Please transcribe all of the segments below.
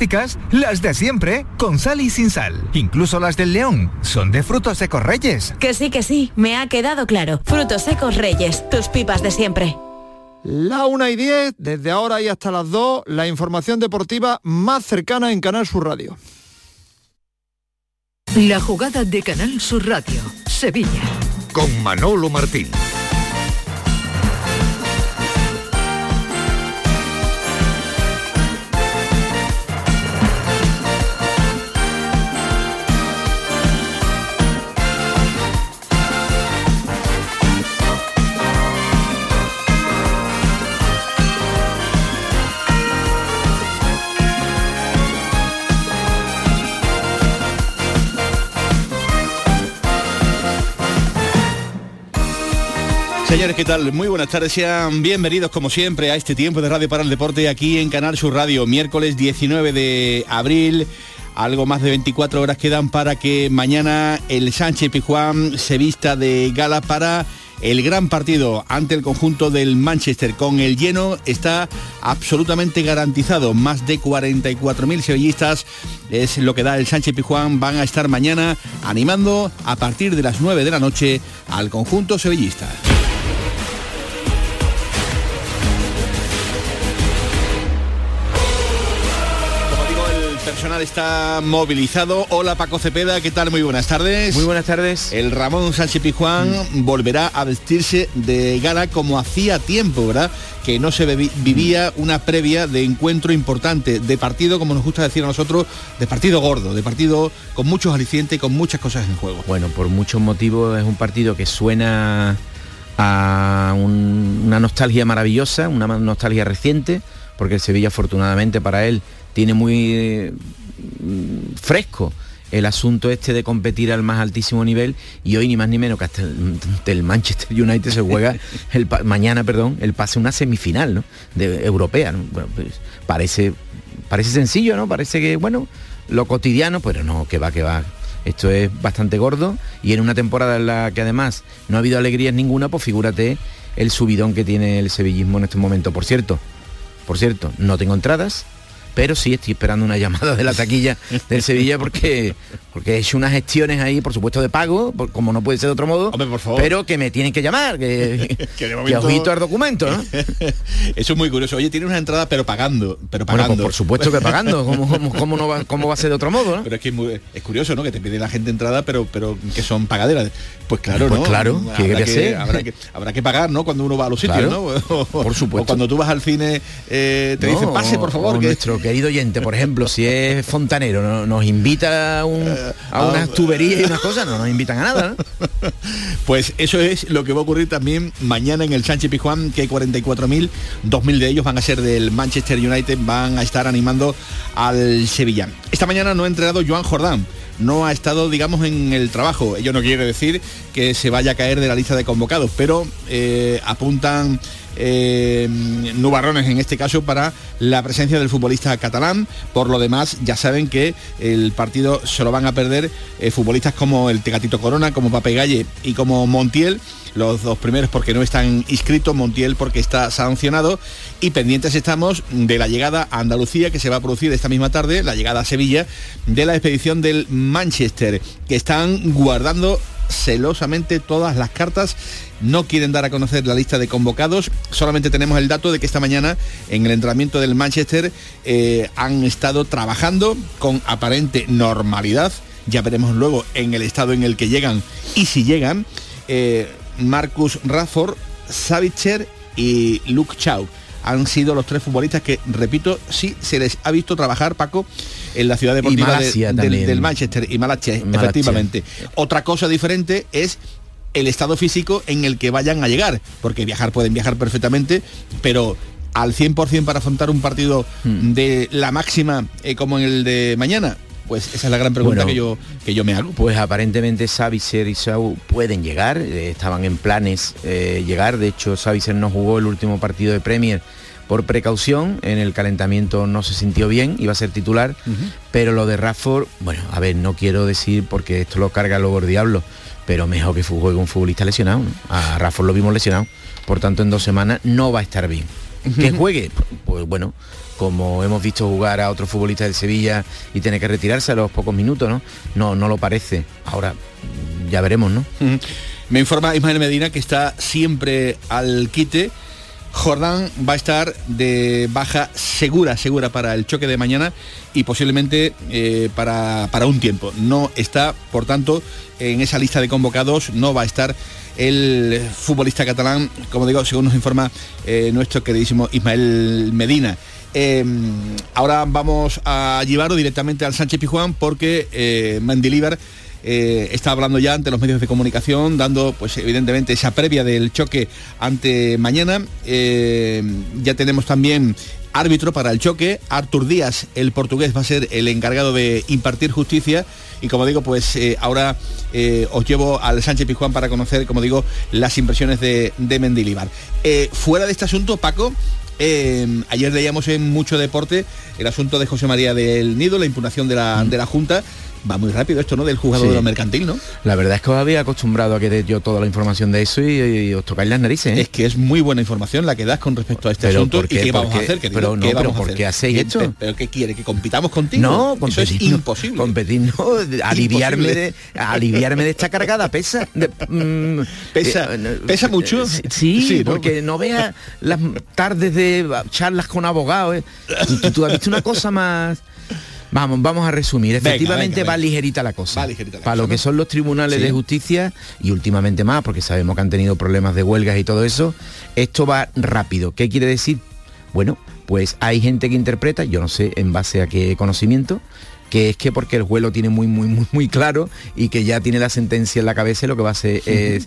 auténticas, las de siempre, con sal y sin sal. Incluso las del León son de frutos secos Reyes. Que sí, que sí, me ha quedado claro. Frutos secos Reyes, tus pipas de siempre. La una y 10, desde ahora y hasta las 2, la información deportiva más cercana en Canal Sur Radio. La jugada de Canal Sur Radio, Sevilla. Con Manolo Martín. Señores, ¿qué tal? Muy buenas tardes, sean bienvenidos como siempre a este tiempo de Radio para el Deporte aquí en Canal Sur Radio, miércoles 19 de abril. Algo más de 24 horas quedan para que mañana el Sánchez Pijuán se vista de gala para el gran partido ante el conjunto del Manchester con el lleno está absolutamente garantizado. Más de 44.000 sevillistas es lo que da el Sánchez Pijuán. Van a estar mañana animando a partir de las 9 de la noche al conjunto sevillista. Personal está movilizado. Hola Paco Cepeda, ¿qué tal? Muy buenas tardes. Muy buenas tardes. El Ramón Sánchez Pijuán volverá a vestirse de gala como hacía tiempo, ¿verdad? Que no se vivía una previa de encuentro importante, de partido, como nos gusta decir a nosotros, de partido gordo, de partido con muchos alicientes y con muchas cosas en juego. Bueno, por muchos motivos es un partido que suena a una nostalgia maravillosa, una nostalgia reciente, porque el Sevilla afortunadamente para él tiene muy mm, fresco el asunto este de competir al más altísimo nivel y hoy ni más ni menos que hasta el, Manchester United se juega el mañana perdón el pase una semifinal ¿no? de europea bueno, pues, parece parece sencillo no parece que bueno lo cotidiano pero no que va que va. Esto es bastante gordo y en una temporada en la que además no ha habido alegrías ninguna pues figúrate el subidón que tiene el sevillismo en este momento. Por cierto por cierto no tengo entradas pero sí estoy esperando una llamada de la taquilla del Sevilla porque, porque he hecho unas gestiones ahí, por supuesto, de pago, como no puede ser de otro modo, pero que me tienen que llamar, que, que, ojito el documento, Eso es muy curioso. Oye, tiene una entrada pero pagando, pero pues pagando. por supuesto que pagando, ¿cómo, no va, ¿cómo va a ser de otro modo? Pero es que es, curioso, ¿no? Que te pide la gente entrada, pero, pero que son pagaderas. Pues claro, pues ¿no? claro, habrá que, habrá, que, habrá que pagar, ¿no? Cuando uno va a los sitios, ¿no? por supuesto. O cuando tú vas al cine, eh, te dicen, pase, por favor. que... Nuestro querido oyente, por ejemplo, si es fontanero, nos invita a, eh, unas tuberías y unas cosas, no nos invitan a nada. Pues eso es lo que va a ocurrir también mañana en el Sánchez Pijuán, que 44.000, 2.000 de ellos van a ser del Manchester United, van a estar animando al Sevilla. Esta mañana no ha entrenado Joan Jordán no ha estado, digamos, en el trabajo. Ello no quiere decir que se vaya a caer de la lista de convocados, pero eh, apuntan eh, nubarrones en este caso para la presencia del futbolista catalán. Por lo demás, ya saben que el partido se lo van a perder eh, futbolistas como el Tegatito Corona, como Pape Galle y como Montiel. Los dos primeros porque no están inscritos, Montiel porque está sancionado y pendientes estamos de la llegada a Andalucía que se va a producir esta misma tarde, la llegada a Sevilla de la expedición del Manchester, que están guardando celosamente todas las cartas. No quieren dar a conocer la lista de convocados. Solamente tenemos el dato de que esta mañana en el entrenamiento del Manchester eh, han estado trabajando con aparente normalidad. Ya veremos luego en el estado en el que llegan y si llegan. Eh, Marcus Rafford, Savitzer y Luke Chow han sido los tres futbolistas que, repito, sí se les ha visto trabajar, Paco, en la ciudad deportiva del, Manchester y Malasia, efectivamente. Otra cosa diferente es el estado físico en el que vayan a llegar, porque viajar pueden viajar perfectamente, pero al 100% para afrontar un partido hmm. de la máxima eh, como en el de mañana, pues esa es la gran pregunta que, yo, que yo me hago. Pues aparentemente Savicer y Sau pueden llegar, eh, estaban en planes eh, llegar, de hecho Savicer no jugó el último partido de Premier por precaución, en el calentamiento no se sintió bien, iba a ser titular, pero lo de Rafford, bueno, a ver, no quiero decir porque esto lo carga luego el diablo, pero mejor que juegue un futbolista lesionado. A Rafford lo vimos lesionado, por tanto en dos semanas no va a estar bien. Que juegue, pues bueno, como hemos visto jugar a otros futbolistas del Sevilla y tener que retirarse a los pocos minutos, ¿no? No, no lo parece. Ahora ya veremos, ¿no? Me informa Ismael Medina que está siempre al quite. Jordán va a estar de baja segura, segura para el choque de mañana y posiblemente eh, para, para un tiempo. No está, por tanto, en esa lista de convocados, no va a estar el futbolista catalán, como digo, según nos informa eh, nuestro queridísimo Ismael Medina. Eh, ahora vamos a llevarlo directamente al Sánchez Pijuán porque eh, Mendilibar eh, está hablando ya ante los medios de comunicación, dando pues evidentemente esa previa del choque ante mañana. Eh, ya tenemos también árbitro para el choque. Artur Díaz, el portugués, va a ser el encargado de impartir justicia. Y como digo, pues eh, ahora eh, os llevo al Sánchez Pizjuán para conocer, como digo, las impresiones de, de Mendilibar. Eh, fuera de este asunto, Paco, eh, ayer leíamos en mucho deporte el asunto de José María del Nido, la impugnación de la, de la Junta. Va muy rápido esto, ¿no? Del juzgado Sí. de lo mercantil, ¿no? La verdad es que os había acostumbrado a que dé yo toda la información de eso y, y os tocáis las narices. ¿eh? Es que es muy buena información la que das con respecto a este Pero asunto. ¿por qué? ¿Y qué vamos ¿Por a hacer? querido? Pero no, ¿Qué pero vamos a ¿por hacer? qué hacéis ¿Qué- esto? ¿Pero qué quiere? ¿Que compitamos contigo? No, Eso competir, es no. imposible. Competir, no, aliviarme de, aliviarme de esta cargada pesa. de- mm, Pesa- eh, pesa mucho. eh, Sí, Sí, ¿no? porque no veas las tardes de charlas con abogados. eh. Tú has visto una cosa más. Vamos, vamos a resumir. Venga, Efectivamente venga, va venga. ligerita la cosa. Va ligerita la Para cosa, lo que ¿no? son los tribunales Sí. de justicia y últimamente más, porque sabemos que han tenido problemas de huelgas y todo eso, esto va rápido. ¿Qué quiere decir? Bueno, pues hay gente que interpreta, yo no sé en base a qué conocimiento, que es que porque el juez lo tiene muy, muy, muy, muy claro y que ya tiene la sentencia en la cabeza y lo que va a hacer es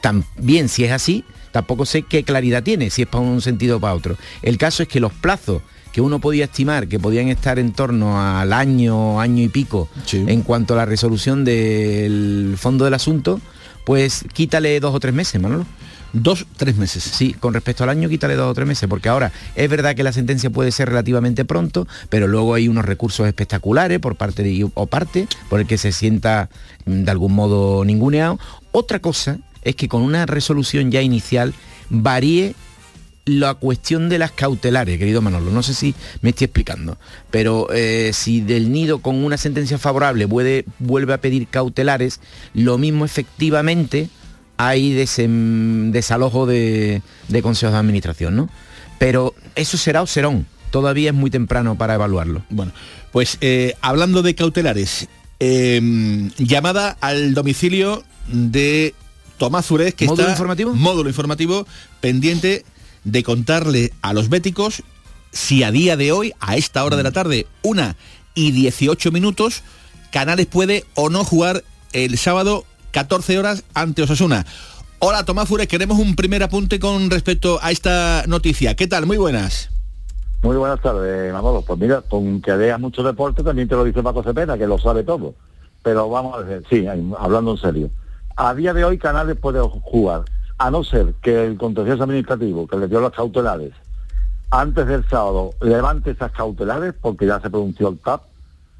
también si es así, tampoco sé qué claridad tiene, si es para un sentido o para otro. El caso es que los plazos que uno podía estimar que podían estar en torno al año, año y pico Sí. en cuanto a la resolución del fondo del asunto, pues quítale dos o tres meses, Manolo. Dos, tres meses. Sí, con respecto al año quítale dos o tres meses, porque ahora es verdad que la sentencia puede ser relativamente pronto, pero luego hay unos recursos espectaculares por parte de o parte por el que se sienta mm, de algún modo ninguneado. Otra cosa es que con una resolución ya inicial varíe la cuestión de las cautelares, querido Manolo. No sé si me estoy explicando, pero eh, si del nido con una sentencia favorable puede, vuelve a pedir cautelares, lo mismo efectivamente hay desem- desalojo de, de consejos de administración, ¿no? Pero eso será o serón. Todavía es muy temprano para evaluarlo. Bueno, pues eh, hablando de cautelares, eh, llamada al domicilio de Tomás Zurez, que ¿Módulo está informativo? módulo informativo pendiente de contarle a los béticos si a día de hoy, a esta hora de la tarde, una y 18 minutos, Canales puede o no jugar el sábado 14 horas ante Osasuna. Hola Tomás Zurez, queremos un primer apunte con respecto a esta noticia. ¿Qué tal? Muy buenas. Muy buenas tardes, Manolo. Pues mira, con que veas mucho deporte también te lo dice Paco Cepeda, que lo sabe todo. Pero vamos a ver, sí, hablando en serio. A día de hoy Canales puede jugar, a no ser que el contencioso administrativo que le dio las cautelares antes del sábado levante esas cautelares, porque ya se pronunció el TAP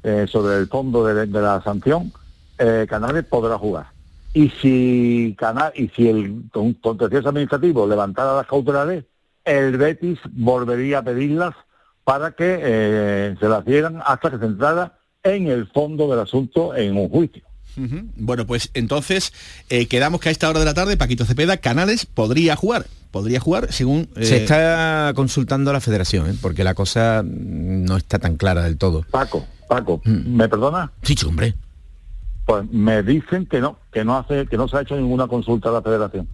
eh, sobre el fondo de, la sanción, eh, Canales podrá jugar. Y si Canal, y si el con- contencioso administrativo levantara las cautelares, el Betis volvería a pedirlas para que eh, se las dieran hasta que se entrara en el fondo del asunto en un juicio. Bueno, pues entonces eh, quedamos que a esta hora de la tarde Paquito Cepeda, Canales, podría jugar. Podría jugar según... eh, Se está consultando a la federación, ¿eh? porque la cosa no está tan clara del todo. Paco, Paco, Mm. ¿me perdona? Sí, hombre. Pues me dicen que no, que no hace, que no se ha hecho ninguna consulta a la federación,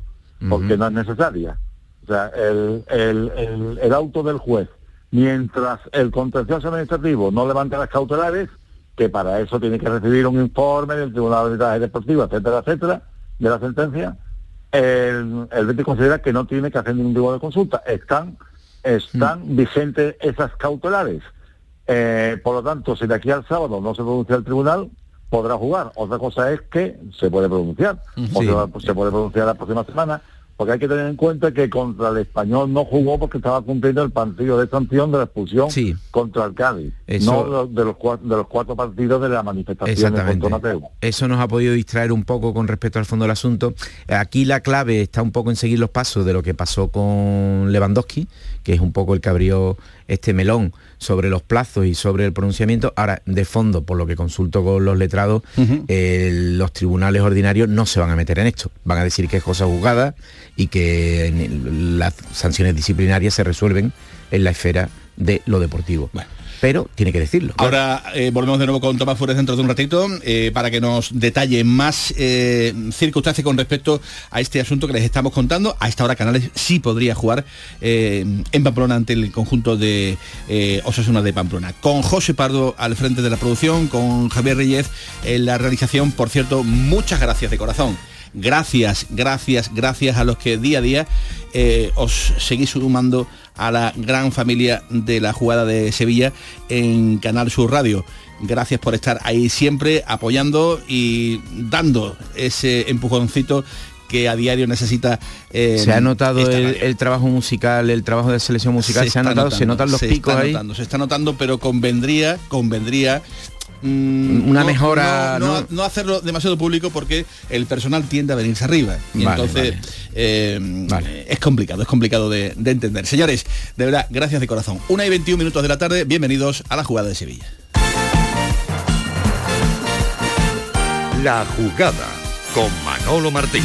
porque no es necesaria. O sea, el, el, el, el auto del juez, mientras el contencioso administrativo no levante las cautelares, que para eso tiene que recibir un informe del Tribunal de Arbitraje Deportivo, etcétera, etcétera, de la sentencia, el, el Betis considera que no tiene que hacer ningún tipo de consulta. Están, están vigentes esas cautelares. Eh, por lo tanto, si de aquí al sábado no se pronuncia el tribunal, podrá jugar. Otra cosa es que se puede pronunciar, o se, se puede pronunciar la próxima semana, porque hay que tener en cuenta que contra el español no jugó porque estaba cumpliendo el partido de sanción de la expulsión Sí. contra el Cádiz, Eso- no de los, cuatro, de los cuatro partidos de la manifestación en Exactamente. Mateo. Eso nos ha podido distraer un poco con respecto al fondo del asunto. Aquí la clave está un poco en seguir los pasos de lo que pasó con Lewandowski, que es un poco el que abrió este melón sobre los plazos y sobre el pronunciamiento. Ahora, de fondo, por lo que consulto con los letrados, eh, los tribunales ordinarios no se van a meter en esto. Van a decir que es cosa juzgada y que las sanciones disciplinarias se resuelven en la esfera de lo deportivo pero tiene que decirlo. Ahora eh, volvemos de nuevo con Tomás Flores dentro de un ratito eh, para que nos detalle más eh, circunstancias con respecto a este asunto que les estamos contando. A esta hora Canales sí podría jugar en Pamplona ante el conjunto de Osasuna de Pamplona. Con José Pardo al frente de la producción, con Javier Reyes en la realización. Por cierto, muchas gracias de corazón. Gracias, gracias, gracias a los que día a día os seguís sumando a la gran familia de la jugada de Sevilla en Canal Sur Radio. Gracias por estar ahí siempre apoyando y dando ese empujoncito que a diario necesita. Eh, se ha notado el, trabajo musical, el trabajo de selección musical, se, ha notado, se notan los picos ahí. se está notando, pero convendría, convendría Mm, una mejora no, hacerlo demasiado público porque el personal tiende a venirse arriba. Y entonces eh, es complicado es complicado de, entender. Señores de verdad gracias de corazón. Una y 21 minutos de la tarde bienvenidos a la jugada de Sevilla. La jugada con Manolo Martín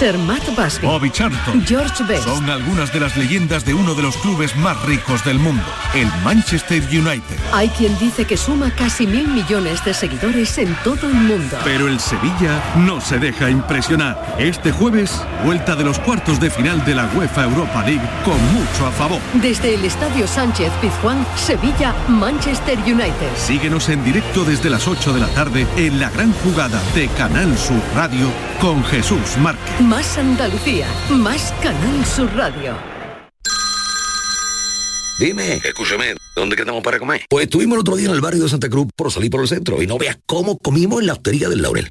Sir Matt Busby, Bobby Charlton, George Best. Son algunas de las leyendas de uno de los clubes más ricos del mundo, el Manchester United. Hay quien dice que suma casi mil millones de seguidores en todo el mundo. Pero el Sevilla no se deja impresionar. Este jueves, vuelta de los cuartos de final de la UEFA Europa League con mucho a favor. Desde el Estadio Sánchez Pizjuán, Sevilla, Manchester United. Síguenos en directo desde las 8 de la tarde en la gran jugada de Canal Sur Radio con Jesús Márquez. Más Andalucía, más Canal Sur Radio. Dime, escúchame, ¿dónde quedamos para comer? Pues estuvimos el otro día en el barrio de Santa Cruz por salir por el centro y no veas cómo comimos en la hostería del Laurel.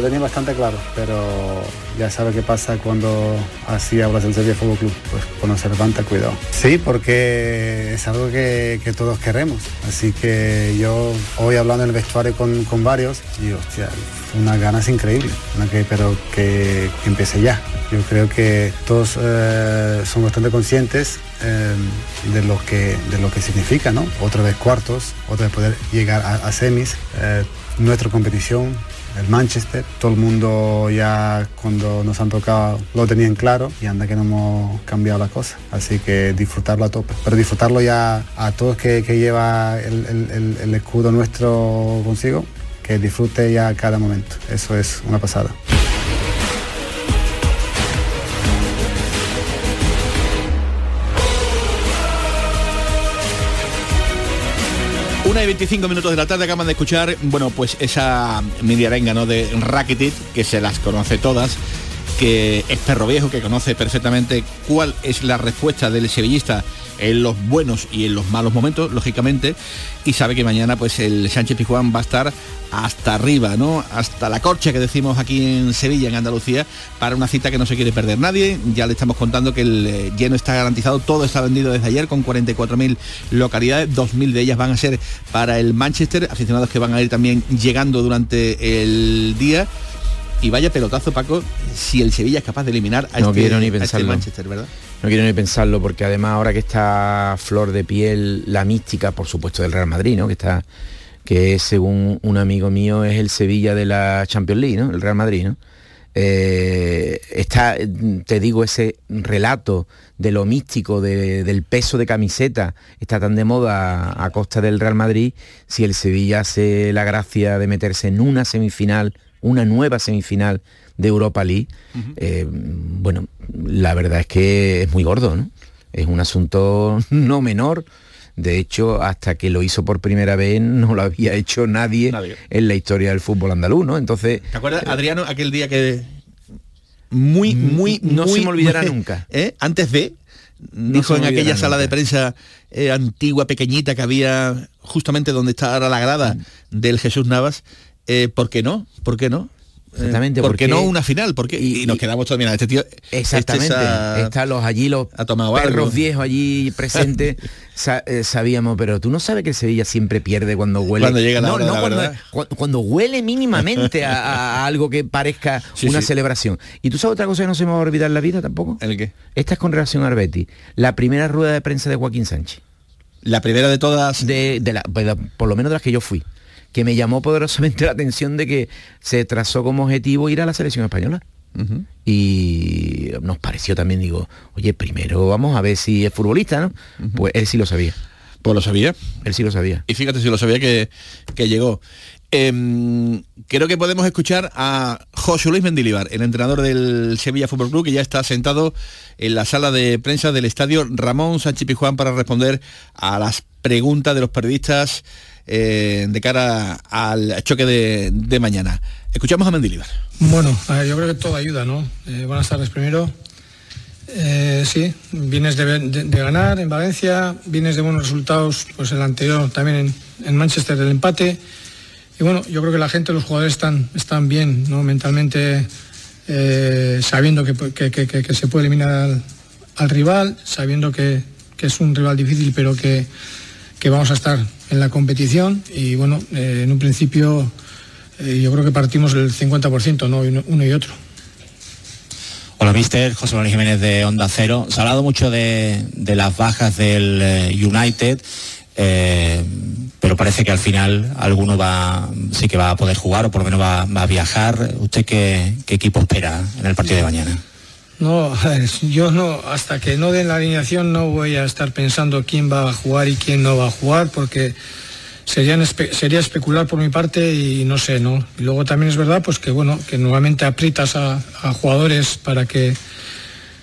Lo tenía bastante claro, pero ya sabe qué pasa cuando así hablas del Sevilla Fútbol Club, pues cuando se levanta, cuidado. Sí, porque es algo que, todos queremos, así que yo hoy hablando en el vestuario con, con varios, y hostia, unas ganas increíbles, una que, pero que, que empiece ya. Yo creo que todos eh, son bastante conscientes eh, de, lo que, de lo que significa, ¿no? Otra vez cuartos, otra vez poder llegar a, a semis, eh, nuestra competición, el Manchester, todo el mundo ya cuando nos han tocado lo tenían claro y anda que no hemos cambiado la cosa. Así que disfrutarlo a tope. Pero disfrutarlo ya a todos que, que lleva el, el- escudo nuestro consigo, que disfrute ya cada momento. Eso es una pasada. 25 minutos de la tarde acaban de escuchar, bueno, pues esa mini arenga, ¿no? De Rakitic, que se las conoce todas, que es perro viejo, que conoce perfectamente cuál es la respuesta del sevillista en los buenos y en los malos momentos, lógicamente, y sabe que mañana pues el Sánchez Pizjuán va a estar hasta arriba, ¿no? Hasta la corcha que decimos aquí en Sevilla, en Andalucía, para una cita que no se quiere perder nadie. Ya le estamos contando que el eh, lleno está garantizado, todo está vendido desde ayer con 44.000 localidades, 2.000 de ellas van a ser para el Manchester, aficionados que van a ir también llegando durante el día. Y vaya pelotazo, Paco, si el Sevilla es capaz de eliminar a, No este, quiero ni a este. Manchester, ¿verdad? No quiero ni pensarlo porque además ahora que está flor de piel la mística, por supuesto, del Real Madrid, ¿no? Que está que según un amigo mío es el Sevilla de la Champions League, ¿no? El Real Madrid, ¿no? Eh, está, te digo, ese relato de lo místico, de- del peso de camiseta, está tan de moda a, a costa del Real Madrid, si el Sevilla hace la gracia de meterse en una semifinal, una nueva semifinal de Europa League, eh, bueno, la verdad es que es muy gordo, ¿no? Es un asunto no menor. De hecho, hasta que lo hizo por primera vez no lo había hecho nadie, Nadie. en la historia del fútbol andaluz, ¿no? Entonces, ¿Te acuerdas, Adriano, aquel día que muy, muy, no muy- se me olvidará nunca. ¿eh? Antes de, No dijo en aquella sala de nunca. prensa eh, antigua, pequeñita, que había justamente donde está ahora la grada del Jesús Navas, eh, ¿por qué no? ¿Por qué no? Eh, Exactamente, ¿Por qué porque- no una final? ¿Por qué? Y, nos quedamos todos, mira, este tío... Exactamente. este se ha- Están los allí, los ha tomado perros algo. viejos allí presentes. Sa- eh, sabíamos, pero tú no sabes que el Sevilla siempre pierde cuando huele. Cuando llega la no, hora de no, la cuando, verdad. cu- cuando huele mínimamente a, a algo que parezca Sí, una sí. celebración. Y tú sabes otra cosa que no se me va a olvidar en la vida tampoco. ¿El qué? Esta es con relación al Betis. La primera rueda de prensa de Joaquín Sánchez. La primera de todas. De, de la, pues, por lo menos de las que yo fui. Que me llamó poderosamente la atención de que se trazó como objetivo ir a la selección española. Y nos pareció también, digo, oye, primero vamos a ver si es futbolista, ¿no? Pues él sí lo sabía. Pues lo sabía. Él sí lo sabía. Y fíjate si lo sabía que, que llegó. Em, creo que podemos escuchar a José Luis Mendilibar, el entrenador del Sevilla Fútbol Club, que ya está sentado en la sala de prensa del estadio Ramón Sánchez Pizjuán para responder a las preguntas de los periodistas eh, de cara al choque de, de mañana. Escuchamos a Mendilibar. Bueno, ver, yo creo que todo ayuda, ¿no? Eh, buenas tardes primero. Eh, sí, vienes de, de- ganar en Valencia, vienes de buenos resultados, pues el anterior también en, en Manchester del empate. Y bueno, yo creo que la gente, los jugadores están, están bien, ¿no? Mentalmente eh, sabiendo que- que- que se puede eliminar al, al rival, sabiendo que, que es un rival difícil, pero que, que vamos a estar en la competición. Y bueno, eh, en un principio eh, yo creo que partimos el 50%, ¿no? Uno, y otro. Hola, mister. José Manuel Jiménez de Onda Cero. Se ha hablado mucho de, las bajas del eh, United, pero parece que al final alguno va, sí que va a poder jugar o por lo menos va, va a viajar. ¿Usted qué, qué equipo espera en el partido de mañana? No, yo no, hasta que no den la alineación no voy a estar pensando quién va a jugar y quién no va a jugar, porque serían sería especular por mi parte y no sé, ¿no? Y luego también es verdad, pues que bueno, que nuevamente aprietas a, jugadores para que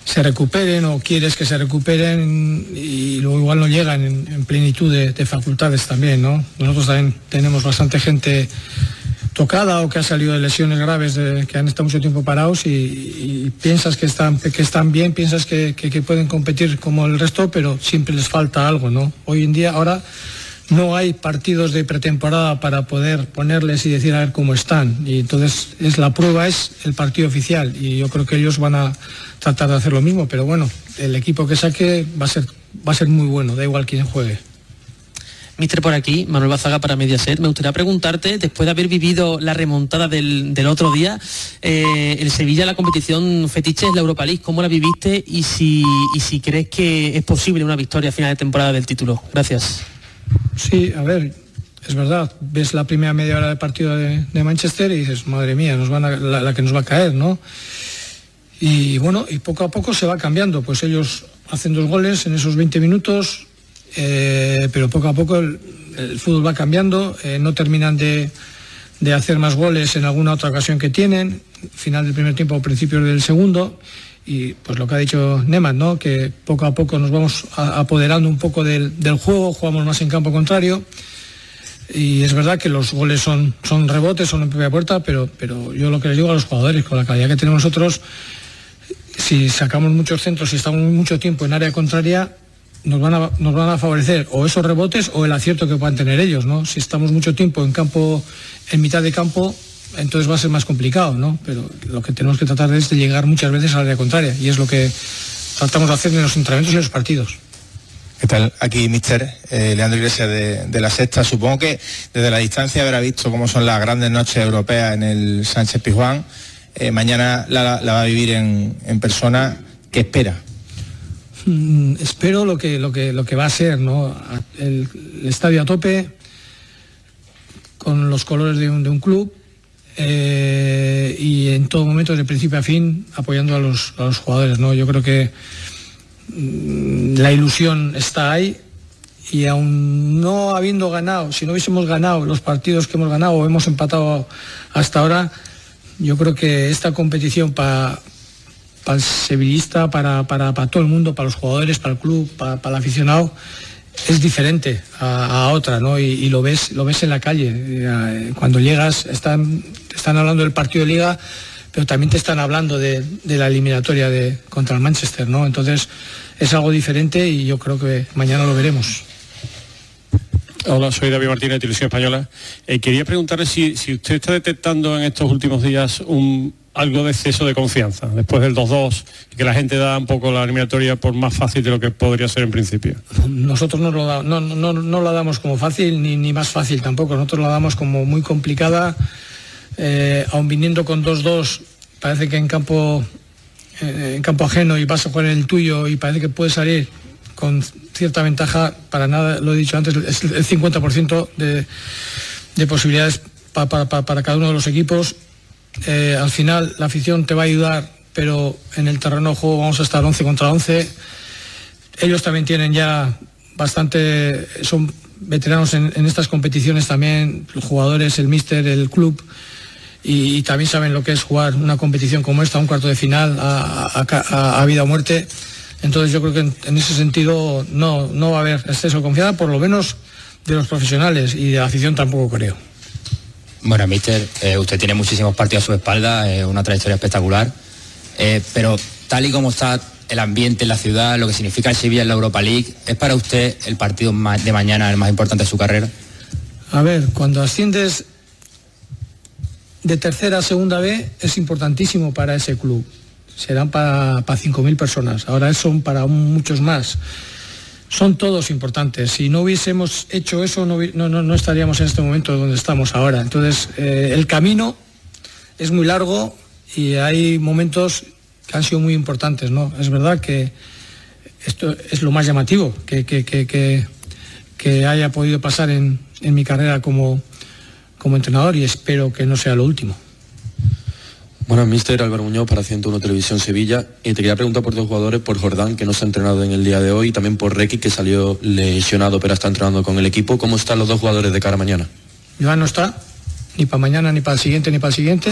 se recuperen o quieres que se recuperen y luego igual no llegan en, en plenitud de facultades también, ¿no? Nosotros también tenemos bastante gente tocada o que ha salido de lesiones graves que han estado mucho tiempo parados y, piensas que están, que están bien, piensas que, que- que pueden competir como el resto, pero siempre les falta algo, ¿no? Hoy en día, ahora no hay partidos de pretemporada para poder ponerles y decir a ver cómo están. Y entonces es la prueba es el partido oficial y yo creo que ellos van a tratar de hacer lo mismo, pero bueno, el equipo que saque va a ser, va a ser muy bueno, da igual quién juegue. Mister por aquí, Manuel Bazaga para Mediaset. Me gustaría preguntarte, después de haber vivido la remontada del, del otro día, eh, el Sevilla, la competición fetiche es la Europa League, ¿cómo la viviste y si, y si crees que es posible una victoria a final de temporada del título? Gracias. Sí, a ver, es verdad, ves la primera media hora del partido de, de Manchester y dices, madre mía, nos la, la que nos va a caer, ¿no? Y bueno, y poco a poco se va cambiando, pues ellos hacen dos goles en esos 20 minutos, eh, pero poco a poco el, fútbol va cambiando, eh, no terminan de, de hacer más goles en alguna otra ocasión que tienen, final del primer tiempo o principios del segundo, y pues lo que ha dicho Neman, ¿no? que poco a poco nos vamos apoderando un poco del, del juego, jugamos más en campo contrario, y es verdad que los goles son, son rebotes, son en propia puerta, pero, pero yo lo que les digo a los jugadores, con la calidad que tenemos nosotros, si sacamos muchos centros y estamos mucho tiempo en área contraria, nos van, a, nos van a favorecer o esos rebotes o el acierto que puedan tener ellos, ¿no? Si estamos mucho tiempo en campo, en mitad de campo, entonces va a ser más complicado, ¿no? Pero lo que tenemos que tratar es de llegar muchas veces al área contraria y es lo que tratamos de hacer en los entrenamientos y en los partidos. ¿Qué tal? Aquí, mister eh, Leandro Iglesias de, la Sexta. Supongo que desde la distancia habrá visto cómo son las grandes noches europeas en el Sánchez Pizjuán. Eh, mañana la, va a vivir en persona. ¿Qué espera? Mm, espero lo que, lo, que, lo que va a ser, ¿no? El, estadio a tope, con los colores de un, de un club eh, y en todo momento, de principio a fin, apoyando a los, a los jugadores, ¿no? Yo creo que mm, la ilusión está ahí y aún no habiendo ganado, si no hubiésemos ganado los partidos que hemos ganado o hemos empatado hasta ahora, yo creo que esta competición para para el sevillista, para, para, para todo el mundo, para los jugadores, para el club, para, para el aficionado, es diferente a, otra, ¿no? Y, lo ves, lo ves en la calle. Eh, Cuando llegas, están, están hablando del partido de liga, pero también te están hablando de, de la eliminatoria de, contra el Manchester, ¿no? Entonces es algo diferente y yo creo que mañana lo veremos. Hola, soy David Martínez de Televisión Española. Eh, quería preguntarle si, si usted está detectando en estos últimos días un, algo de exceso de confianza, después del 2-2, y que la gente da un poco la eliminatoria por más fácil de lo que podría ser en principio. Nosotros no, lo da- no, no, no la damos como fácil ni, ni más fácil tampoco. Nosotros la damos como muy complicada. Eh, aun viniendo con 2-2, parece que en campo, eh, en campo ajeno y vas a jugar en el tuyo y parece que puede salir con cierta ventaja. Para nada, lo he dicho antes, es el 50% de, de posibilidades pa- pa- pa- para cada uno de los equipos. Eh, al final la afición te va a ayudar, pero en el terreno de juego vamos a estar 11 contra 11 ellos también tienen ya bastante, son veteranos en, estas competiciones también, los jugadores, el míster, el club, y, también saben lo que es jugar una competición como esta, un cuarto de final, a vida o muerte. Entonces yo creo que en, en ese sentido no, no va a haber exceso de confianza, por lo menos de los profesionales y de la afición tampoco creo. Bueno, mister, eh, usted tiene muchísimos partidos a su espalda, eh, una trayectoria espectacular, eh, pero tal y como está el ambiente en la ciudad, lo que significa el Sevilla en la Europa League, ¿es para usted el partido de mañana el más importante de su carrera? A ver, cuando asciendes de tercera a segunda B es importantísimo para ese club. Serán para, para 5.000 personas. Ahora son para muchos más. Son todos importantes. Si no hubiésemos hecho eso, no, no, no- estaríamos en este momento donde estamos ahora. Entonces, eh, el camino es muy largo y hay momentos que han sido muy importantes. ¿no? Es verdad que esto es lo más llamativo que, que- que- que- que haya podido pasar en, en mi carrera como, como entrenador y espero que no sea lo último. Bueno, mister Álvaro Muñoz para 101 Televisión Sevilla. Y te quería preguntar por dos jugadores, por Jordán, que no se ha entrenado en el día de hoy, y también por Requi, que salió lesionado, pero está entrenando con el equipo. ¿Cómo están los dos jugadores de cara mañana? Joan no está, ni para mañana, ni para el siguiente, ni para el siguiente.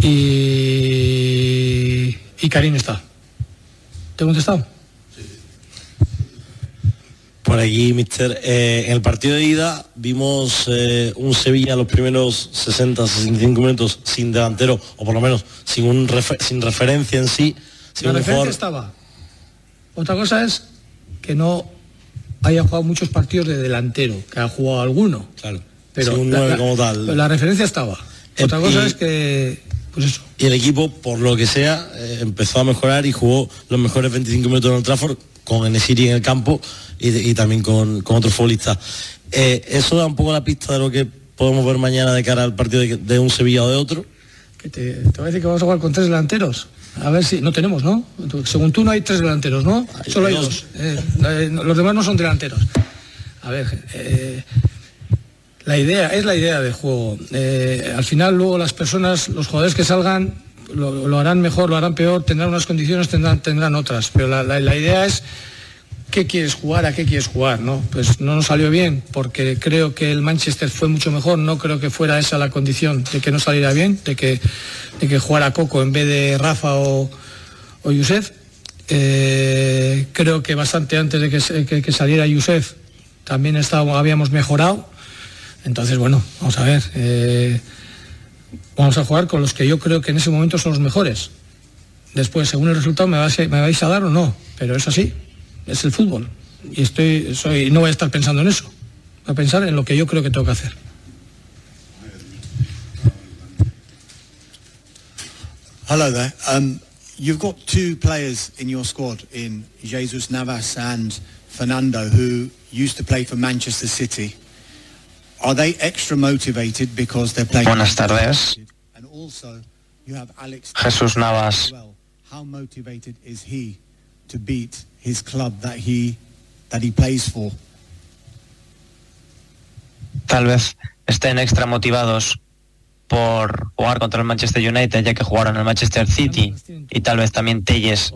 Y, y Karim está. ¿Te he contestado? Por aquí, mister. Eh, en el partido de ida vimos eh, un Sevilla los primeros 60, 65 minutos sin delantero, o por lo menos sin, un sin referencia en sí. Sin La un referencia jugador- estaba. Otra cosa es que no haya jugado muchos partidos de delantero, que ha jugado alguno. Claro. Pero un la, la- como tal. pero la referencia estaba. Eh, Otra cosa y- es que, pues eso. Y el equipo, por lo que sea, eh, empezó a mejorar y jugó los mejores 25 minutos en el Trafford con Enesiri en el campo y, también con, con otros futbolistas. Eh, eso da un poco la pista de lo que podemos ver mañana de cara al partido de, de un Sevilla o de otro. Te, te voy a decir que vamos a jugar con tres delanteros. A ver si no tenemos, ¿no? Según tú no hay tres delanteros, ¿no? Solo hay dos. dos. Eh, eh, los demás no son delanteros. A ver, eh, la idea es la idea de juego. Eh, al final luego las personas, los jugadores que salgan lo, harán mejor, lo harán peor, tendrán unas condiciones, tendrán, otras. Pero la, la- idea es qué quieres jugar, a qué quieres jugar, ¿no? Pues no nos salió bien, porque creo que el Manchester fue mucho mejor, no creo que fuera esa la condición de que no saliera bien, de que, de que jugara Coco en vez de Rafa o, o Yusef. Eh, creo que bastante antes de que, que- saliera Yusef también habíamos mejorado. Entonces, bueno, vamos a ver. eh, vamos a jugar con los que yo creo que en ese momento son los mejores. Después, según el resultado, me vais, a- dar o no, pero es así, es el fútbol. Y estoy, soy, no voy a estar pensando en eso, voy a pensar en lo que yo creo que tengo que hacer. Hello there. Um, you've got two players in your squad in Jesus Navas and Fernando who used to play for Manchester City. Buenas tardes. And also, you have Alex. Jesús Navas. Well, how motivated is he to beat his club that he that he plays for? Tal vez estén extra motivados por jugar contra el Manchester United, ya que jugaron en el Manchester City y tal vez también Telles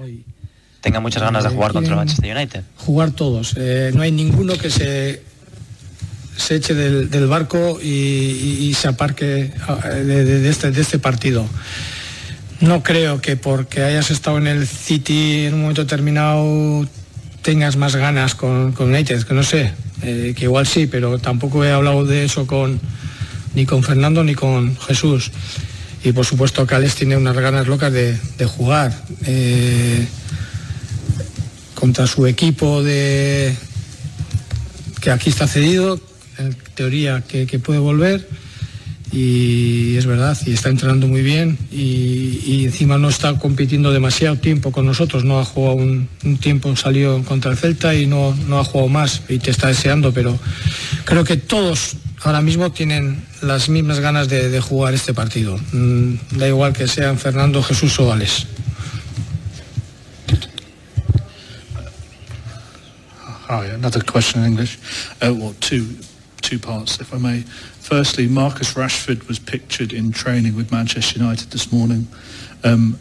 tenga muchas ganas de jugar contra el Manchester United. Jugar todos, eh, no hay ninguno que se, se eche del, barco y, se aparque ah, este, de este partido. No creo que porque hayas estado en el City en un momento determinado tengas más ganas con, con United, que no sé, eh, que igual sí, pero tampoco he hablado de eso con ni con Fernando ni con Jesús. Y por supuesto que Alex tiene unas ganas locas de, de jugar eh, contra su equipo de que aquí está cedido, en teoría que, puede volver y es verdad, y está entrenando muy bien y, encima no está compitiendo demasiado tiempo con nosotros, no ha jugado un, tiempo, salió contra el Celta y no, no ha jugado más y te está deseando, pero creo que todos ahora mismo tienen las mismas ganas de, jugar este partido. Mm, da igual que sean Fernando, Jesús o Alex. Hi, another question in English. Uh, two, two parts, if I may. Firstly, Marcus Rashford was pictured in training with Manchester United this morning. Um,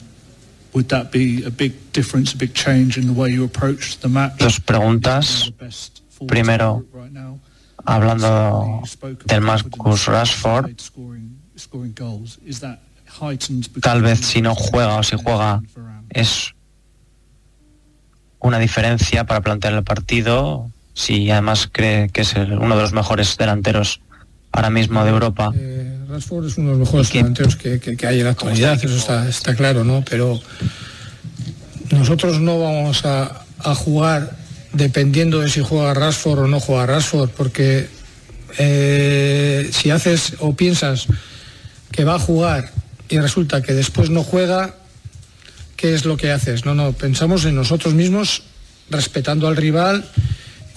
would that be a big difference, a big change in the way you approach the match? Dos preguntas. Primero, hablando del Marcus Rashford, Scoring goals, is that heightened because tal vez si no juega o si juega es una diferencia para plantear el partido, si además cree que es uno de los mejores delanteros ahora mismo de Europa. Eh, Rashford es uno de los mejores delanteros que, que- que hay en la actualidad, eso está, está claro, ¿no? Pero nosotros no vamos a, a jugar dependiendo de si juega Rashford o no juega Rashford, porque eh, si haces o piensas que va a jugar y resulta que después no juega, ¿qué es lo que haces? No, no, pensamos en nosotros mismos, respetando al rival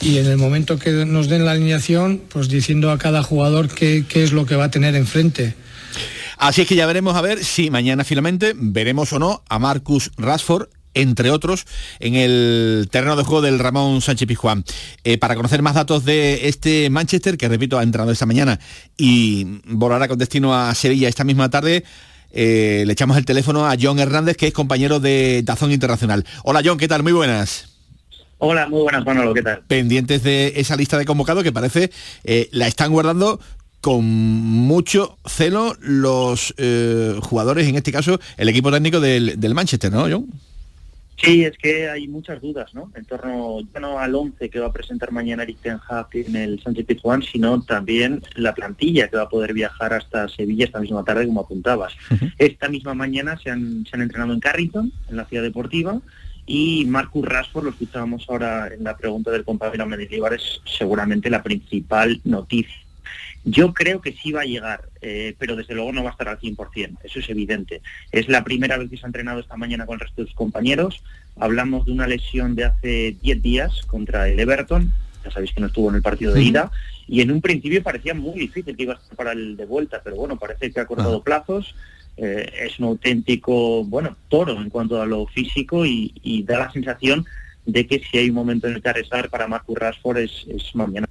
y en el momento que nos den la alineación, pues diciendo a cada jugador qué, es lo que va a tener enfrente. Así es que ya veremos a ver si mañana finalmente veremos o no a Marcus Rashford entre otros, en el terreno de juego del Ramón Sánchez Pizjuán. Eh, para conocer más datos de este Manchester, que repito, ha entrado esta mañana y volará con destino a Sevilla esta misma tarde, eh, le echamos el teléfono a John Hernández, que es compañero de Dazón Internacional. Hola John, ¿qué tal? Muy buenas. Hola, muy buenas, Manolo, ¿qué tal? Pendientes de esa lista de convocados que parece eh, la están guardando con mucho celo los eh, jugadores, en este caso el equipo técnico del, del Manchester, ¿no, John? Sí, es que hay muchas dudas, ¿no? En torno ya no al 11 que va a presentar mañana Eric Ten Hag en el Sánchez Pizjuán, sino también la plantilla que va a poder viajar hasta Sevilla esta misma tarde, como apuntabas. Esta misma mañana se han, se han entrenado en Carrington, en la ciudad deportiva, y Marcus Rashford, lo escuchábamos ahora en la pregunta del compañero Mendilibar, es seguramente la principal noticia. Yo creo que sí va a llegar, eh, pero desde luego no va a estar al 100%, eso es evidente. Es la primera vez que se ha entrenado esta mañana con el resto de sus compañeros. Hablamos de una lesión de hace 10 días contra el Everton, ya sabéis que no estuvo en el partido de ida, y en un principio parecía muy difícil que iba a estar para el de vuelta, pero bueno, parece que ha cortado plazos, eh, es un auténtico, bueno, toro en cuanto a lo físico y, y da la sensación de que si hay un momento en el que arrestar para Marcus Rashford es, es mañana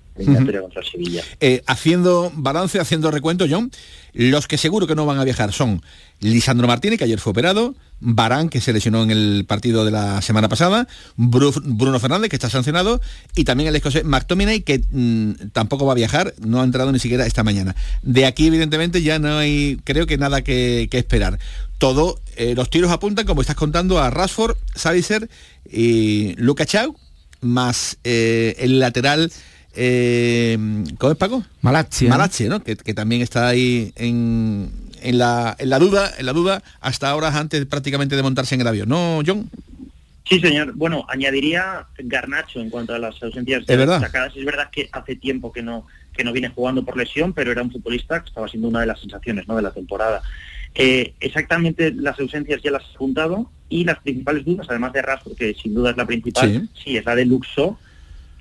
contra Sevilla. Eh, haciendo balance, haciendo recuento, John, los que seguro que no van a viajar son Lisandro Martínez, que ayer fue operado, Barán, que se lesionó en el partido de la semana pasada, Bru- Bruno Fernández, que está sancionado, y también el escocés McTominay, que mm, tampoco va a viajar, no ha entrado ni siquiera esta mañana. De aquí, evidentemente, ya no hay, creo que nada que, que esperar. Todo, eh, los tiros apuntan, como estás contando, a Rashford, Savicer y Luca Chau, más eh, el lateral, eh, ¿cómo es Paco? Malache. Malache, ¿no? Que, que también está ahí en, en la, en la duda, en la duda hasta horas antes prácticamente de montarse en el avión, ¿no, John? Sí, señor. Bueno, añadiría Garnacho en cuanto a las ausencias Es verdad. destacadas. Es verdad que hace tiempo que no que no viene jugando por lesión, pero era un futbolista que estaba siendo una de las sensaciones ¿no? de la temporada. Eh, exactamente las ausencias ya las he juntado y las principales dudas, además de Rashford, que sin duda es la principal, sí, es la de Luxo,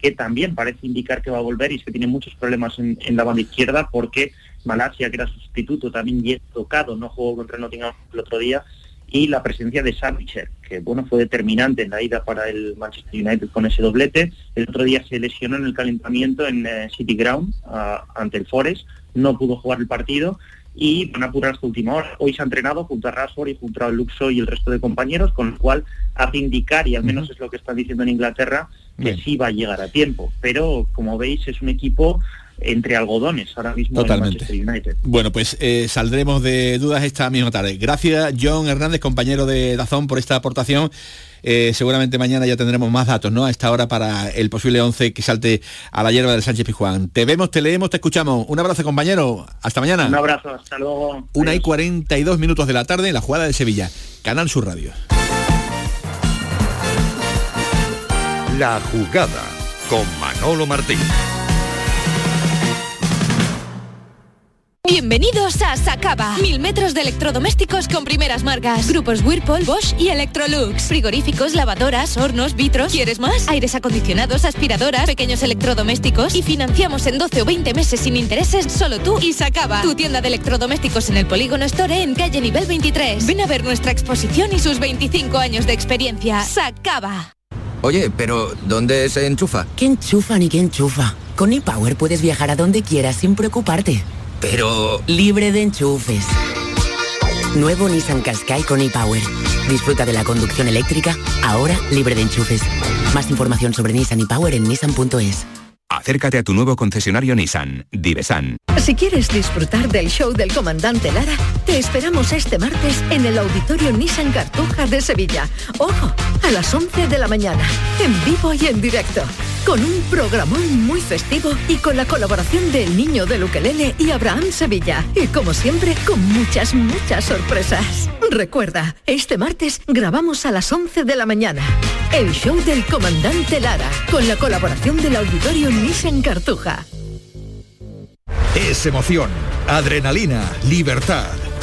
que también parece indicar que va a volver y es que tiene muchos problemas en, en la banda izquierda porque Malasia, que era sustituto, también ya tocado, no jugó contra el Nottingham el otro día, y la presencia de Savitzer, que bueno fue determinante en la ida para el Manchester United con ese doblete. El otro día se lesionó en el calentamiento en eh, City Ground ah, ante el Forest, no pudo jugar el partido y van a apurar hasta última hora. Hoy se ha entrenado junto a Rashford y junto a Luxo y el resto de compañeros, con lo cual hace indicar, y al menos es lo que están diciendo en Inglaterra, que Bien. sí va a llegar a tiempo. Pero como veis es un equipo entre algodones ahora mismo Totalmente. en Manchester United. Bueno, pues eh, saldremos de dudas esta misma tarde. Gracias, John Hernández, compañero de Dazón, por esta aportación. Eh, seguramente mañana ya tendremos más datos, ¿no? A esta hora para el posible 11 que salte a la hierba del Sánchez Pijuán. Te vemos, te leemos, te escuchamos. Un abrazo, compañero. Hasta mañana. Un abrazo, hasta luego. Una y 42 minutos de la tarde en la jugada de Sevilla. Canal Sur Radio. La jugada con Manolo Martín. Bienvenidos a Sacaba. Mil metros de electrodomésticos con primeras marcas. Grupos Whirlpool, Bosch y Electrolux. Frigoríficos, lavadoras, hornos, vitros. ¿Quieres más? Aires acondicionados, aspiradoras, pequeños electrodomésticos. Y financiamos en 12 o 20 meses sin intereses solo tú y Sacaba. Tu tienda de electrodomésticos en el Polígono Store en calle nivel 23. Ven a ver nuestra exposición y sus 25 años de experiencia. Sacaba. Oye, pero ¿dónde se enchufa? ¿Qué enchufa ni qué enchufa? Con ePower puedes viajar a donde quieras sin preocuparte. Pero... Libre de enchufes. Nuevo Nissan Qashqai con ePower. Disfruta de la conducción eléctrica, ahora libre de enchufes. Más información sobre Nissan ePower en nissan.es. Acércate a tu nuevo concesionario Nissan, Divesan. Si quieres disfrutar del show del comandante Lara, te esperamos este martes en el Auditorio Nissan Cartuja de Sevilla. Ojo, a las 11 de la mañana, en vivo y en directo, con un programón muy festivo y con la colaboración del Niño de Luquelele y Abraham Sevilla. Y como siempre, con muchas, muchas sorpresas. Recuerda, este martes grabamos a las 11 de la mañana. El show del comandante Lara, con la colaboración del Auditorio Nissan Cartuja. Es emoción, adrenalina, libertad.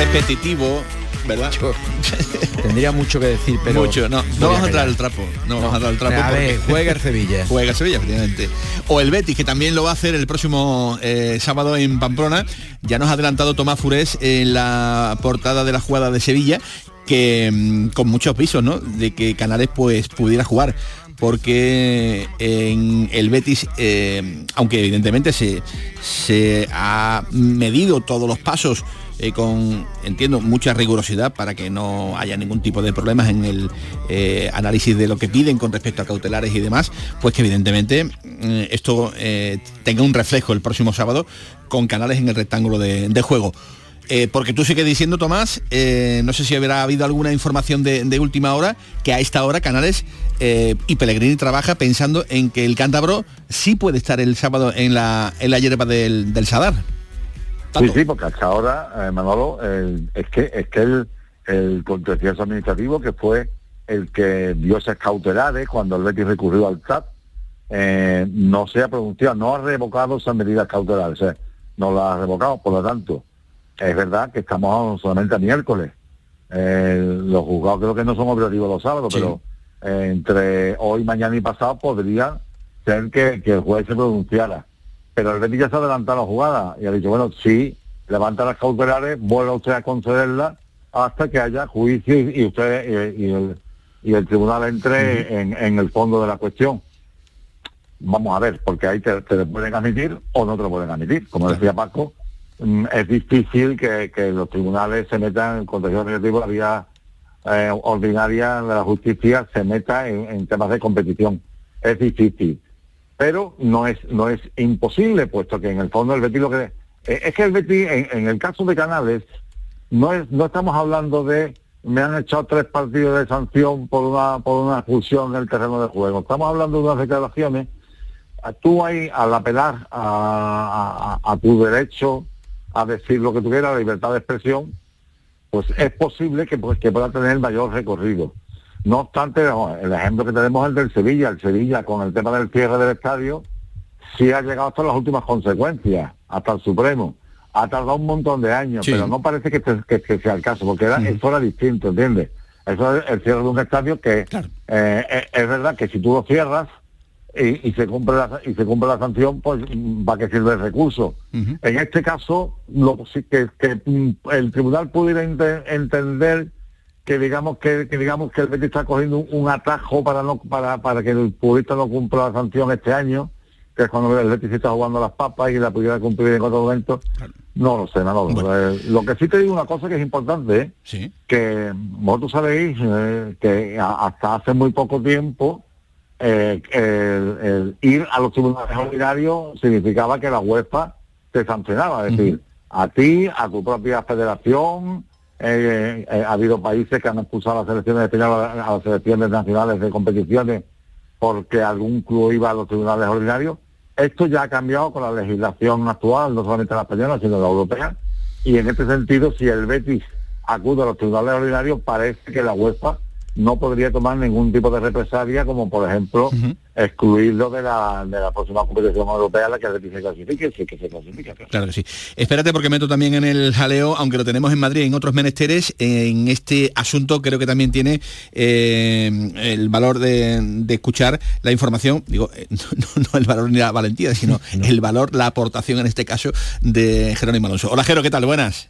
Repetitivo, ¿verdad? Tendría mucho que decir, pero... Mucho, no, no vamos a entrar al trapo. No, vamos a al trapo. A ver, porque- juega el Sevilla. Juega el Sevilla, efectivamente. O el Betis, que también lo va a hacer el próximo eh, sábado en Pamplona. Ya nos ha adelantado Tomás Furés en la portada de la jugada de Sevilla, que mm, con muchos visos, ¿no? De que Canales pues pudiera jugar. Porque en el Betis, eh, aunque evidentemente se, se ha medido todos los pasos eh, con, entiendo, mucha rigurosidad para que no haya ningún tipo de problemas en el eh, análisis de lo que piden con respecto a cautelares y demás, pues que evidentemente mm, esto eh, tenga un reflejo el próximo sábado con canales en el rectángulo de, juego. Porque tú sigues diciendo, Tomás, no sé si habrá habido alguna información de, última hora, que a esta hora Canales y Pellegrini trabaja pensando en que el cántabro sí puede estar el sábado en la, en la hierba del, del Sadar. Sí, sí, porque hasta ahora, eh, Manolo, es que es que el, el contencioso administrativo que fue el que dio esas cautelares cuando el Betis recurrió al SAT, eh, no se ha pronunciado, no ha revocado esas medidas cautelares, no las ha revocado, por lo tanto, es verdad que estamos solamente a miércoles. Eh, los juzgados creo que no son operativos los sábados, pero eh, entre hoy, mañana y pasado podría ser que, que el juez se pronunciara. Pero el Betis ya se ha adelantado la jugada y ha dicho, bueno, sí, levanta las cautelares, vuelva usted a concederlas hasta que haya juicio y, y usted y, y el, y el tribunal entre en, en el fondo de la cuestión. Vamos a ver, porque ahí te, te lo pueden admitir o no te lo pueden admitir. Como decía Paco, mm, es difícil que, que los tribunales se metan en contencioso administrativo, la vía eh, ordinaria de la justicia se meta en, en temas de competición. Es difícil. Pero no es no es imposible, puesto que en el fondo el Betis lo que... eh, es que el Betis, en, el caso de Canales, no es no estamos hablando de me han echado tres partidos de sanción por una por una expulsión en el terreno de juego. Estamos hablando de unas declaraciones. Tú ahí, al apelar a, a- a tu derecho a decir lo que tú quieras, la libertad de expresión, pues es posible que, pues, que pueda tener mayor recorrido. No obstante, el ejemplo que tenemos es el del Sevilla. El Sevilla, con el tema del cierre del estadio, sí ha llegado hasta las últimas consecuencias, hasta el Supremo. Ha tardado un montón de años, Sí. pero no parece que, que- que sea el caso, porque era, eso era distinto, ¿entiendes? Eso es el cierre de un estadio que eh, es, es verdad que si tú lo cierras y, y se cumple la, y se cumple la sanción, pues ¿para qué sirve el recurso? En este caso, lo, que, que, el tribunal pudiera ente- entender que digamos que, que digamos que el Betis está cogiendo un, un atajo para no para, para que el futbolista no cumpla la sanción este año, que es cuando el Betis está jugando las papas y la pudiera cumplir en otro momento. No lo sé, no Lo que sí te digo una cosa que es importante, ¿eh? que vosotros sabéis eh, que a- hasta hace muy poco tiempo eh, el, el ir a los tribunales ordinarios significaba que la UEFA te sancionaba, es decir, a ti, a tu propia federación, eh, eh, ha habido países que han expulsado a las selecciones españolas, a las selecciones nacionales de competiciones porque algún club iba a los tribunales ordinarios. Esto ya ha cambiado con la legislación actual, no solamente la española, sino la europea, y en este sentido, si el Betis acude a los tribunales ordinarios, parece que la UEFA no podría tomar ningún tipo de represalia, como por ejemplo excluirlo de la, de la próxima competición europea a la que se clasifique, sí que se clasifica. claro. Claro que sí. Espérate porque meto también en el jaleo, aunque lo tenemos en Madrid, en otros menesteres, en este asunto creo que también tiene eh, el valor de, de escuchar la información, digo, eh, no, no- no el valor ni la valentía, sino el valor, la aportación en este caso de Jerónimo Alonso. Hola Jero, ¿qué tal? Buenas.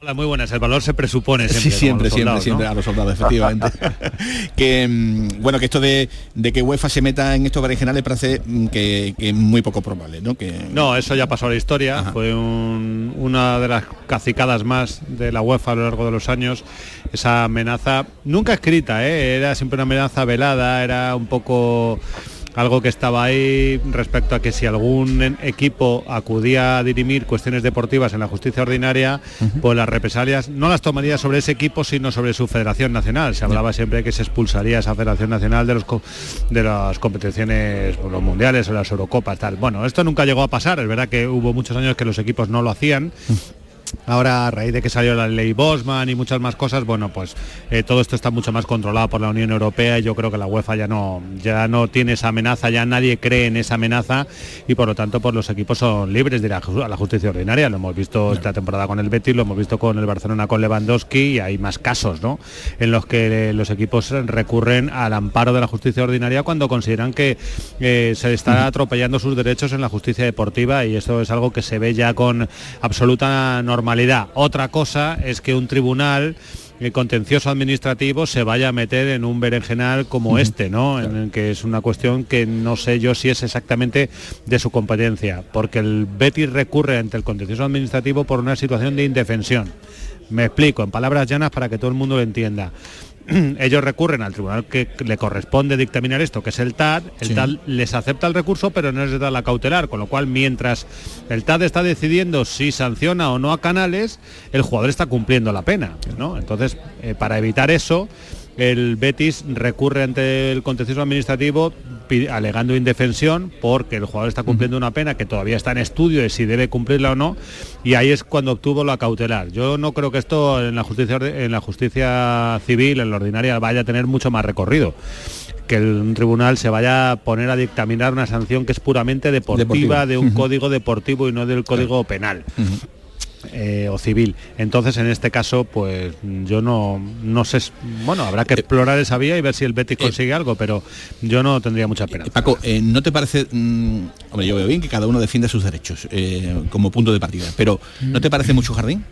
Hola, muy buenas. El valor se presupone siempre. Sí, siempre, siempre, siempre a los soldados, efectivamente. que mm, bueno, que esto de, de que UEFA se meta en estos berenjenales parece mm, que, que es muy poco probable, ¿no? Que No, eso ya pasó a la historia. Fue un- una de las cacicadas más de la UEFA a lo largo de los años. Esa amenaza, nunca escrita, ¿eh? era siempre una amenaza velada, era un poco algo que estaba ahí respecto a que si algún equipo acudía a dirimir cuestiones deportivas en la justicia ordinaria, pues las represalias no las tomaría sobre ese equipo, sino sobre su federación nacional. Se hablaba siempre de que se expulsaría esa federación nacional de los de las competiciones pues, los mundiales o las Eurocopas, tal. Bueno, esto nunca llegó a pasar, es verdad que hubo muchos años que los equipos no lo hacían Ahora, a raíz de que salió la ley Bosman y muchas más cosas, bueno, pues eh, todo esto está mucho más controlado por la Unión Europea y yo creo que la UEFA ya no, ya no tiene esa amenaza, ya nadie cree en esa amenaza y por lo tanto pues los equipos son libres de ir a, la justicia ordinaria. Lo hemos visto esta temporada con el Betis, lo hemos visto con el Barcelona con Lewandowski y hay más casos, ¿no? En los que los equipos recurren al amparo de la justicia ordinaria cuando consideran que eh, se está atropellando sus derechos en la justicia deportiva y esto es algo que se ve ya con absoluta normalidad otra cosa es que un tribunal el contencioso administrativo se vaya a meter en un berenjenal como este, ¿no? En el que es una cuestión que no sé yo si es exactamente de su competencia, porque el Betis recurre ante el contencioso administrativo por una situación de indefensión. Me explico, en palabras llanas para que todo el mundo lo entienda. ellos recurren al tribunal que le corresponde dictaminar esto, que es el TAD, el TAD les acepta el recurso, pero no les da la cautelar, con lo cual mientras el TAD está decidiendo si sanciona o no a Canales, el jugador está cumpliendo la pena, ¿no? Entonces, eh, para evitar eso, el Betis recurre ante el contencioso administrativo alegando indefensión porque el jugador está cumpliendo una pena que todavía está en estudio de si debe cumplirla o no y ahí es cuando obtuvo la cautelar. Yo no creo que esto en la justicia en la justicia civil, en la ordinaria, vaya a tener mucho más recorrido que un tribunal se vaya a poner a dictaminar una sanción que es puramente deportiva, de un código deportivo y no del código penal. Eh, o civil. Entonces, en este caso, pues yo no, no sé, bueno, habrá que explorar esa vía y ver si el Betis consigue algo, pero yo no tendría mucha pena. Paco, eh, ¿no te parece, mm, hombre, yo veo bien que cada uno defienda sus derechos eh, como punto de partida, pero ¿no te parece mucho jardín?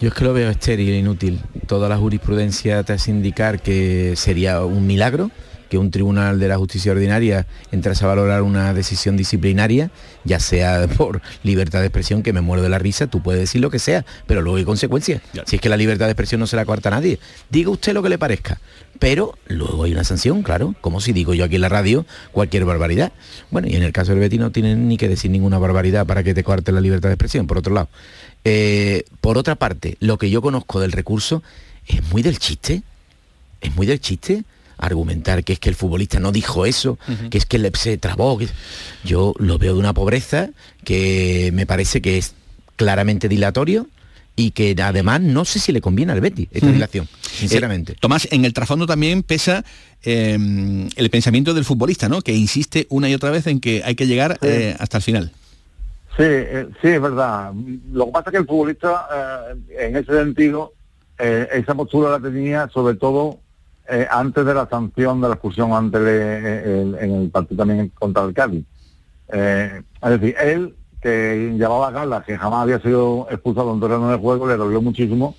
Yo es que lo veo estéril, e inútil. Toda la jurisprudencia te hace indicar que sería un milagro que un tribunal de la justicia ordinaria entrase a valorar una decisión disciplinaria, ya sea por libertad de expresión, que me muero de la risa, tú puedes decir lo que sea, pero luego hay consecuencias. Si es que la libertad de expresión no se la corta a nadie, diga usted lo que le parezca. Pero luego hay una sanción, claro, como si digo yo aquí en la radio cualquier barbaridad. Bueno, y en el caso del Betty no tienen ni que decir ninguna barbaridad para que te corte la libertad de expresión, por otro lado. Eh, por otra parte, lo que yo conozco del recurso es muy del chiste, es muy del chiste argumentar que es que el futbolista no dijo eso, que es que le se trabó. Yo lo veo de una pobreza que me parece que es claramente dilatorio y que además no sé si le conviene al Betty esta dilación, sinceramente. Eh, Tomás, en el trasfondo también pesa em, el pensamiento del futbolista, ¿no? Que insiste una y otra vez en que hay que llegar eh, hasta el final. Sí, eh, sí, es verdad. Lo que pasa es que el futbolista, en ese sentido, esa postura la tenía sobre todo eh, antes de la sanción de la expulsión ante el, en el partido también contra el Cádiz. Eh, es decir, él, que llevaba a Carla, que jamás había sido expulsado en terreno de juego, le dolió muchísimo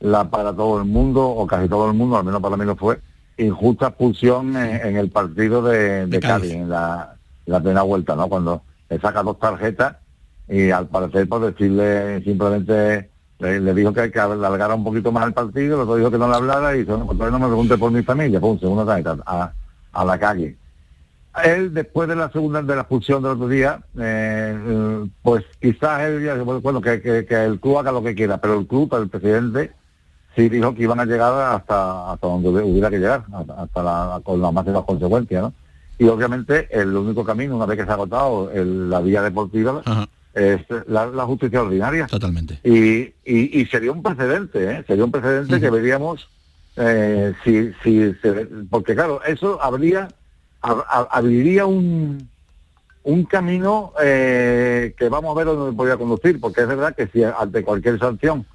la para todo el mundo, o casi todo el mundo, al menos para mí lo fue, injusta expulsión en, el partido de, Cádiz, en la, la primera vuelta, ¿no? Cuando le saca dos tarjetas y al parecer por decirle simplemente le, dijo que, que alargara un poquito más el partido, el otro dijo que no le hablara y dijo, no, pues no me pregunte por mi familia, pum, segunda tarjeta, a, a la calle. Él, después de la segunda, de la expulsión del otro día, eh, pues quizás él, bueno, que, el club haga lo que quiera, pero el club, el presidente, sí dijo que iban a llegar hasta, hasta donde hubiera que llegar, hasta, la, con las máximas consecuencias, ¿no? Y obviamente el único camino, una vez que se ha agotado la vía deportiva, es la, justicia ordinaria. Totalmente. Y, y, sería un precedente, ¿eh? sería un precedente que veríamos eh, si, si porque claro, eso habría abriría un un camino eh, que vamos a ver dónde podría conducir, porque es verdad que si ante cualquier sanción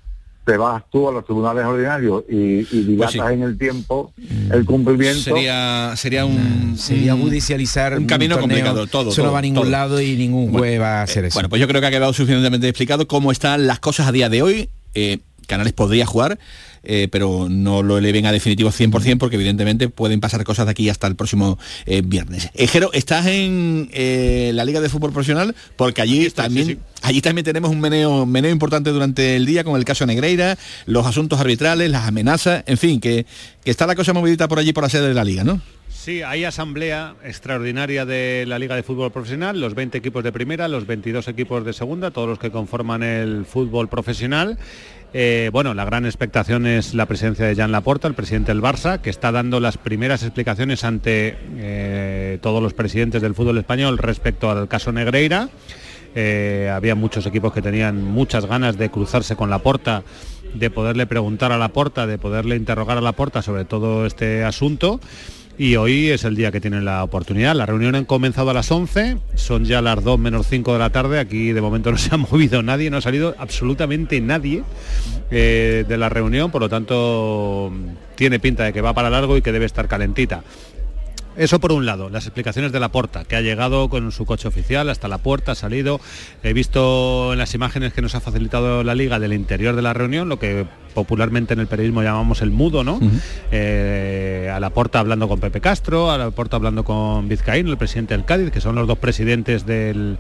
te vas tú a los tribunales ordinarios y, y pues en el tiempo mm. el cumplimiento. Sería, sería un. Sería judicializar un, camino complicado, todo. Eso no va a ningún lado y ningún juez va a hacer eh, eso. Bueno, pues yo creo que ha quedado suficientemente explicado cómo están las cosas a día de hoy. Eh, Canales podría jugar, eh, pero no lo eleven a definitivo 100% porque evidentemente pueden pasar cosas de aquí hasta el próximo eh, viernes. Ejero, ¿estás en eh, la Liga de Fútbol Profesional? Porque allí también... Allí también tenemos un meneo, meneo importante durante el día con el caso Negreira, los asuntos arbitrales, las amenazas, en fin, que, que está la cosa movidita por allí por la sede de la liga, ¿no? Sí, hay asamblea extraordinaria de la Liga de Fútbol Profesional, los 20 equipos de primera, los 22 equipos de segunda, todos los que conforman el fútbol profesional. Eh, bueno, la gran expectación es la presencia de Jan Laporta, el presidente del Barça, que está dando las primeras explicaciones ante eh, todos los presidentes del fútbol español respecto al caso Negreira. Eh, había muchos equipos que tenían muchas ganas de cruzarse con la porta, de poderle preguntar a la porta, de poderle interrogar a la porta sobre todo este asunto. Y hoy es el día que tienen la oportunidad. La reunión ha comenzado a las 11, son ya las 2 menos 5 de la tarde. Aquí de momento no se ha movido nadie, no ha salido absolutamente nadie eh, de la reunión, por lo tanto tiene pinta de que va para largo y que debe estar calentita. Eso por un lado, las explicaciones de la porta, que ha llegado con su coche oficial hasta la puerta, ha salido. He visto en las imágenes que nos ha facilitado la liga del interior de la reunión, lo que popularmente en el periodismo llamamos el mudo, ¿no? Eh, a la porta hablando con Pepe Castro, a la porta hablando con Vizcaíno, el presidente del Cádiz, que son los dos presidentes del,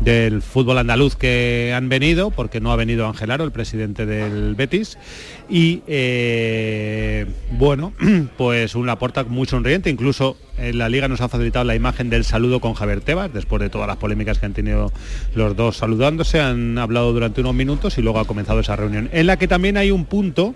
del fútbol andaluz que han venido, porque no ha venido Ángel Aro, el presidente del Betis. Y eh, bueno, pues una porta muy sonriente, incluso en la liga nos ha facilitado la imagen del saludo con Javier Tebas, después de todas las polémicas que han tenido los dos saludándose, han hablado durante unos minutos y luego ha comenzado esa reunión, en la que también hay un punto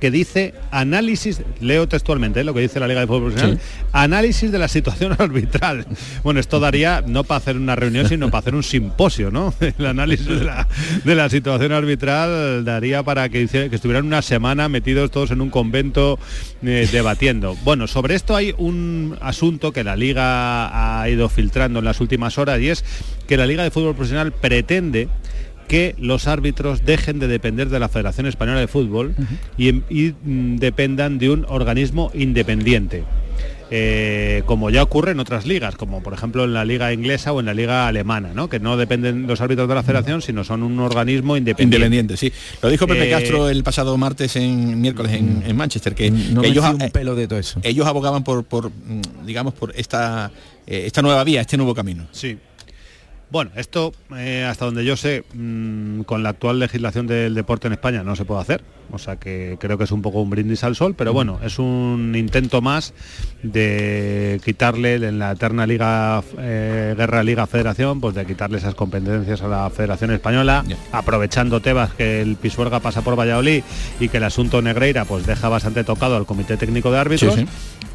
que dice análisis, leo textualmente ¿eh? lo que dice la Liga de Fútbol Profesional, análisis de la situación arbitral. Bueno, esto daría no para hacer una reunión, sino para hacer un simposio, ¿no? El análisis de la, de la situación arbitral daría para que, que estuvieran una semana metidos todos en un convento eh, debatiendo. Bueno, sobre esto hay un asunto que la Liga ha ido filtrando en las últimas horas y es que la Liga de Fútbol Profesional pretende que los árbitros dejen de depender de la Federación Española de Fútbol y, y, mm, dependan de un organismo independiente. Eh, como ya ocurre en otras ligas, como por ejemplo en la liga inglesa o en la liga alemana, ¿no? que no dependen los árbitros de la federación, sino son un organismo independiente. Independiente, sí. Lo dijo Pepe Eh, Castro el pasado martes en miércoles en, en Manchester, que, No que ellos, un pelo de todo eso. ellos abogaban por, por mm, digamos, por esta, eh, esta nueva vía, este nuevo camino. Sí. Bueno, esto, eh, hasta donde yo sé, mm, con la actual legislación del deporte en España no se puede hacer. O sea que creo que es un poco un brindis al sol, pero bueno, es un intento más de quitarle en la eterna Liga eh, Guerra Liga Federación, pues de quitarle esas competencias a la Federación Española, aprovechando Tebas que el Pisuerga pasa por Valladolid y que el asunto Negreira pues deja bastante tocado al Comité Técnico de Árbitros. Sí, sí.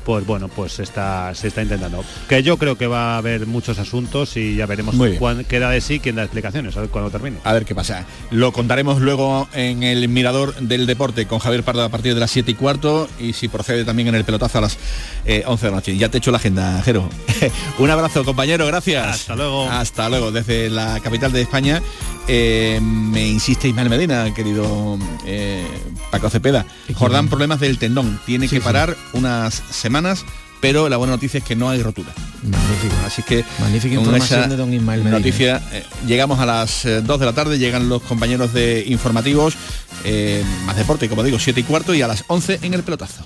Pues bueno, pues está, se está intentando. Que yo creo que va a haber muchos asuntos y ya veremos cuán- qué da de sí, quién da explicaciones, a ver cuándo termine. A ver qué pasa. Lo contaremos luego en el Mirador del Deporte con Javier Pardo a partir de las 7 y cuarto y si procede también en el pelotazo a las eh, 11 de la noche. Ya te he hecho la agenda, Jero. Un abrazo, compañero, gracias. Hasta luego. Hasta luego. Desde la capital de España eh, me insiste Ismael Medina, querido eh, Paco Cepeda. Jordán, problemas del tendón. Tiene que parar unas semanas. Pero la buena noticia es que no hay rotura. Magnífico. Así que Magnífica información esa de don Ismael Medina. Noticia, eh, llegamos a las eh, 2 de la tarde, llegan los compañeros de informativos, eh, más deporte, como digo, 7 y cuarto y a las 11 en el pelotazo.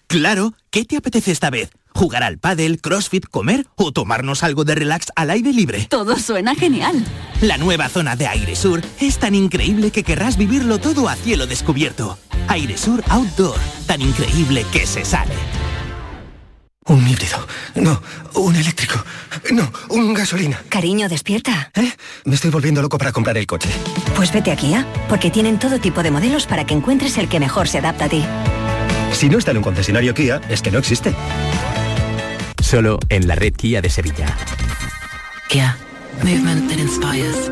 Claro, ¿qué te apetece esta vez? ¿Jugar al pádel, crossfit, comer o tomarnos algo de relax al aire libre? Todo suena genial. La nueva zona de Airesur es tan increíble que querrás vivirlo todo a cielo descubierto. Airesur Outdoor, tan increíble que se sale. Un híbrido. No, un eléctrico. No, un gasolina. Cariño, despierta. ¿Eh? Me estoy volviendo loco para comprar el coche. Pues vete a Kia, porque tienen todo tipo de modelos para que encuentres el que mejor se adapta a ti. Si no está en un concesionario Kia, es que no existe. Solo en la red Kia de Sevilla. Kia. Movement that inspires.